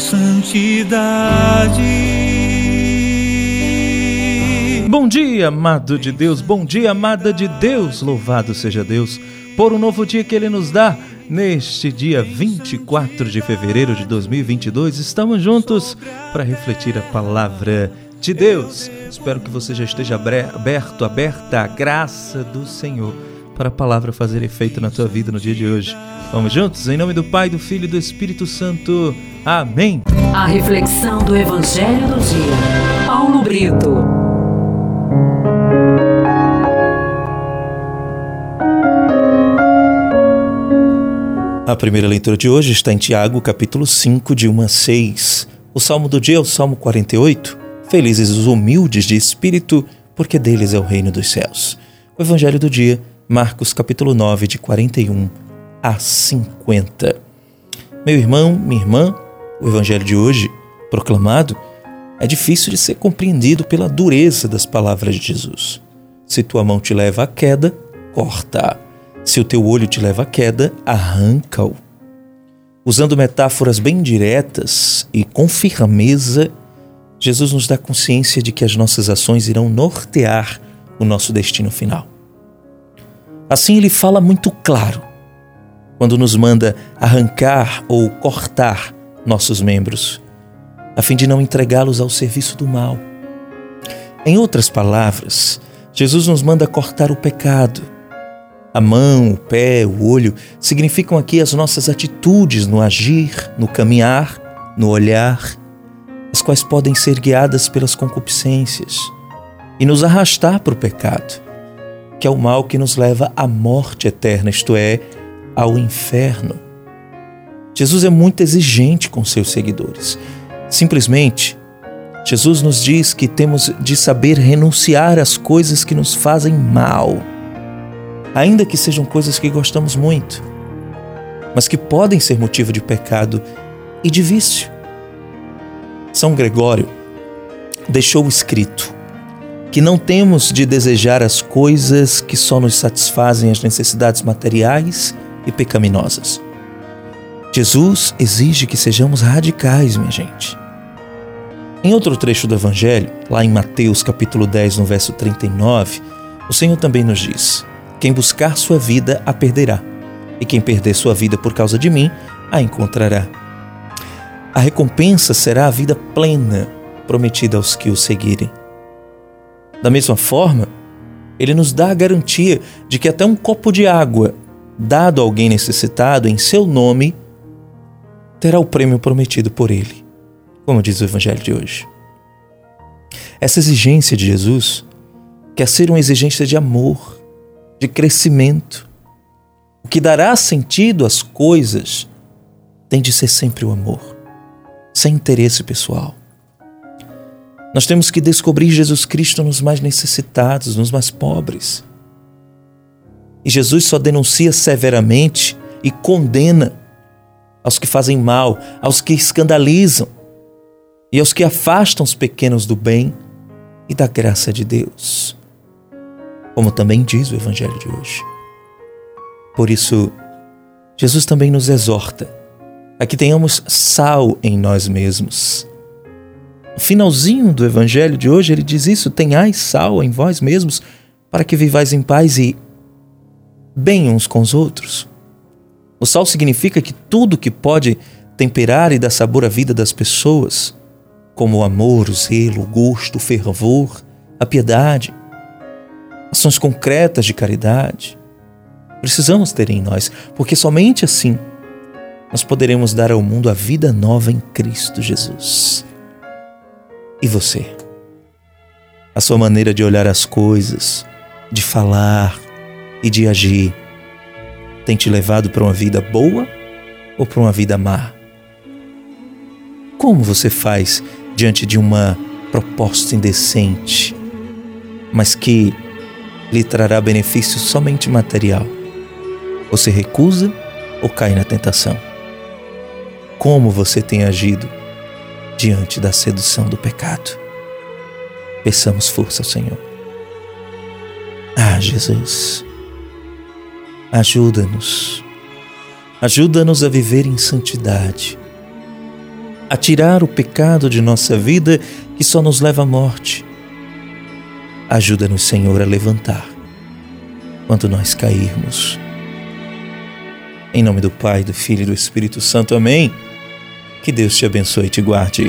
santidade. Bom dia, amado de Deus, bom dia, amada de Deus. Louvado seja Deus por um novo dia que Ele nos dá. Neste dia 24 de fevereiro de 2022, estamos juntos para refletir a palavra de Deus. Espero que você já esteja aberto, aberta à graça do Senhor para a palavra fazer efeito na tua vida no dia de hoje. Vamos juntos? Em nome do Pai, do Filho e do Espírito Santo. Amém. A reflexão do Evangelho do Dia. Paulo Brito. A primeira leitura de hoje está em Tiago, capítulo 5, de 1 a 6. O salmo do dia é o Salmo 48. Felizes os humildes de espírito, porque deles é o reino dos céus. O Evangelho do dia, Marcos, capítulo 9, de 41 a 50. Meu irmão, minha irmã, o evangelho de hoje, proclamado, é difícil de ser compreendido pela dureza das palavras de Jesus. Se tua mão te leva à queda, corta. Se o teu olho te leva à queda, arranca-o. Usando metáforas bem diretas e com firmeza, Jesus nos dá consciência de que as nossas ações irão nortear o nosso destino final. Assim, ele fala muito claro quando nos manda arrancar ou cortar nossos membros, a fim de não entregá-los ao serviço do mal. Em outras palavras, Jesus nos manda cortar o pecado. A mão, o pé, o olho significam aqui as nossas atitudes no agir, no caminhar, no olhar, as quais podem ser guiadas pelas concupiscências e nos arrastar para o pecado, que é o mal que nos leva à morte eterna, isto é, ao inferno. Jesus é muito exigente com seus seguidores. Simplesmente, Jesus nos diz que temos de saber renunciar às coisas que nos fazem mal, ainda que sejam coisas que gostamos muito, mas que podem ser motivo de pecado e de vício. São Gregório deixou escrito que não temos de desejar as coisas que só nos satisfazem as necessidades materiais e pecaminosas. Jesus exige que sejamos radicais, minha gente. Em outro trecho do Evangelho, lá em Mateus capítulo 10, no verso 39, o Senhor também nos diz: Quem buscar sua vida a perderá, e quem perder sua vida por causa de mim a encontrará. A recompensa será a vida plena prometida aos que o seguirem. Da mesma forma, ele nos dá a garantia de que até um copo de água dado a alguém necessitado em seu nome, terá o prêmio prometido por ele, como diz o Evangelho de hoje. Essa exigência de Jesus quer ser uma exigência de amor, de crescimento. O que dará sentido às coisas tem de ser sempre o amor, sem interesse pessoal. Nós temos que descobrir Jesus Cristo nos mais necessitados, nos mais pobres. E Jesus só denuncia severamente e condena aos que fazem mal, aos que escandalizam e aos que afastam os pequenos do bem e da graça de Deus. Como também diz o Evangelho de hoje. Por isso, Jesus também nos exorta a que tenhamos sal em nós mesmos. Finalzinho do Evangelho de hoje, ele diz isso: tenhais sal em vós mesmos, para que vivais em paz e bem uns com os outros. O sal significa que tudo que pode temperar e dar sabor à vida das pessoas, como o amor, o zelo, o gosto, o fervor, a piedade, ações concretas de caridade, precisamos ter em nós, porque somente assim nós poderemos dar ao mundo a vida nova em Cristo Jesus. E você? A sua maneira de olhar as coisas, de falar, e de agir tem te levado para uma vida boa ou para uma vida má? Como você faz diante de uma proposta indecente, mas que lhe trará benefício somente material? Você recusa ou cai na tentação? Como você tem agido diante da sedução do pecado? Peçamos força ao Senhor. Ah, Jesus Ajuda-nos. Ajuda-nos a viver em santidade. a tirar o pecado de nossa vida que só nos leva à morte. Ajuda-nos, Senhor, a levantar quando nós cairmos. Em nome do Pai, do Filho e do Espírito Santo. Amém. Que Deus te abençoe e te guarde.